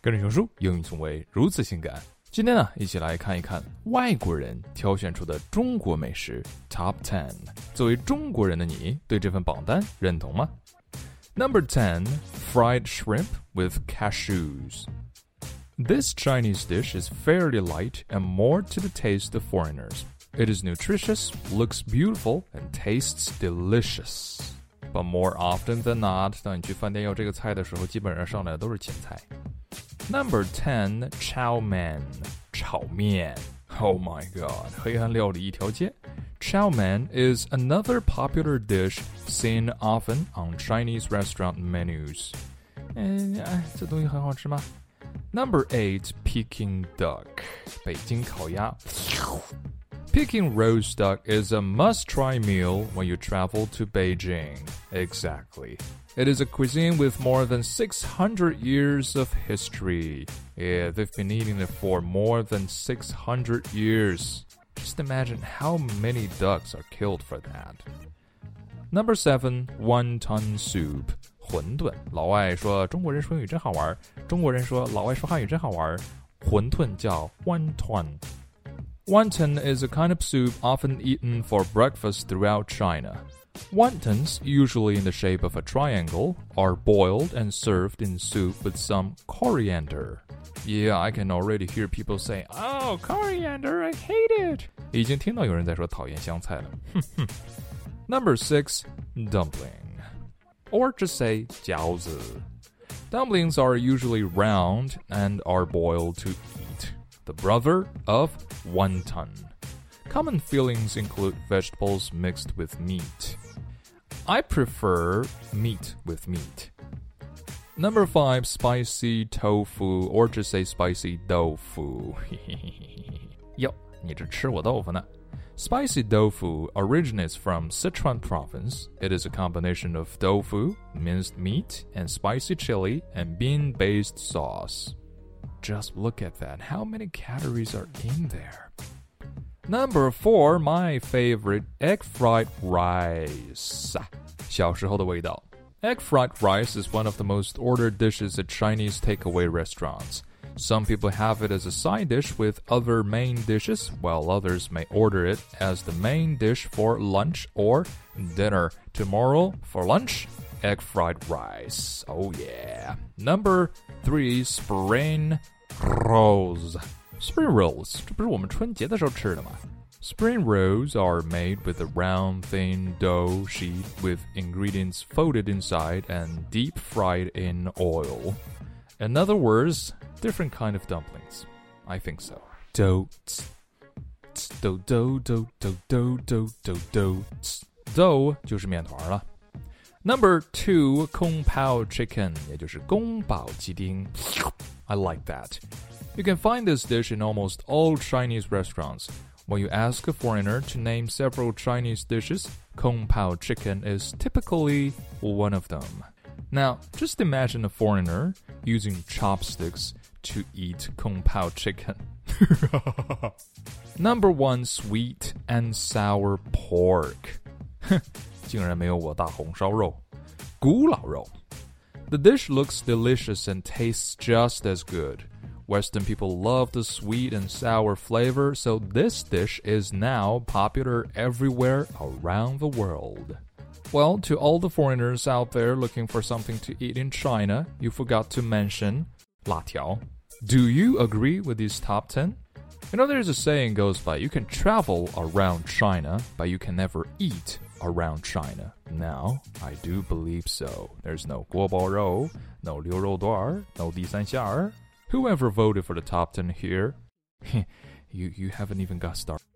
跟着熊叔，英语从未如此性感。今天呢，一起来看一看外国人挑选出的中国美食 Top Ten。作为中国人的你，对这份榜单认同吗？Number ten, fried shrimp with cashews. This Chinese dish is fairly light and more to the taste of foreigners. It is nutritious, looks beautiful, and tastes delicious. But more often than not，当你去饭店要这个菜的时候，基本上上来的都是前菜。 Number ten, chow mein，炒面。Oh my god，黑暗料理一条街。Chow mein is another popular dish seen often on Chinese restaurant menus. 嗯，哎，这东西很好吃吗？Number eight, Peking duck，北京烤鸭。 Peking roast duck is a must-try meal when you travel to Beijing. Exactly. It is a cuisine with more than 600 years of history. Yeah, they've been eating it for more than 600 years. Just imagine how many ducks are killed for that. Number seven, wonton soup. 馄饨，老外说中国人说英语真好玩，中国人说老外说汉语真好玩。馄饨叫 wonton。 Wonton is a kind of soup often eaten for breakfast throughout China. Wontons, usually in the shape of a triangle, are boiled and served in soup with some coriander. Yeah, I can already hear people say, "Oh, coriander, I hate it." 已经听到有人在说讨厌香菜了。Number six, dumpling, or just say 饺子. Dumplings are usually round and are boiled to eat. The brother of wonton. Common fillings include vegetables mixed with meat. I prefer meat with meat. Number five, spicy tofu, or just say spicy tofu. Yo, Spicy tofu originates from Sichuan province. It is a combination of tofu, minced meat, and spicy chili and bean-based sauce. Just look at that. How many calories are in there? Number four, my favorite, egg fried rice. 小时候的味道. Egg fried rice is one of the most ordered dishes at Chinese takeaway restaurants. Some people have it as a side dish with other main dishes, while others may order it as the main dish for lunch or dinner. Tomorrow, for lunch, egg fried rice. Oh yeah. Number three, spring rolls. Spring rolls，这不是我们春节的时候吃的吗？Spring rolls are made with a round thin dough sheet with ingredients folded inside and deep fried in oil. In other words, different kind of dumplings. I think so. Dough. Dough dough dough dough dough dough dough dough 就是面团了。Number two, Kung Pao chicken, 也就是宫保鸡丁. I like that. You can find this dish in almost all Chinese restaurants. When you ask a foreigner to name several Chinese dishes, Kung Pao chicken is typically one of them. Now, just imagine a foreigner using chopsticks to eat Kung Pao chicken. Number one, sweet and sour pork. 竟然没有我大红烧肉，古老肉。The dish looks delicious and tastes just as good. Western people love the sweet and sour flavor, so this dish is now popular everywhere around the world. Well, to all the foreigners out there looking for something to eat in China, you forgot to mention 辣条. Do you agree with these top 10? You know, there's a saying goes by you can travel around China, but you can never eat around China. Now, I do believe so. There's no Guo Rou, no Liu Rou Duar, no Di San Xiar. Whoever voted for the top 10 here, you, you haven't even got started.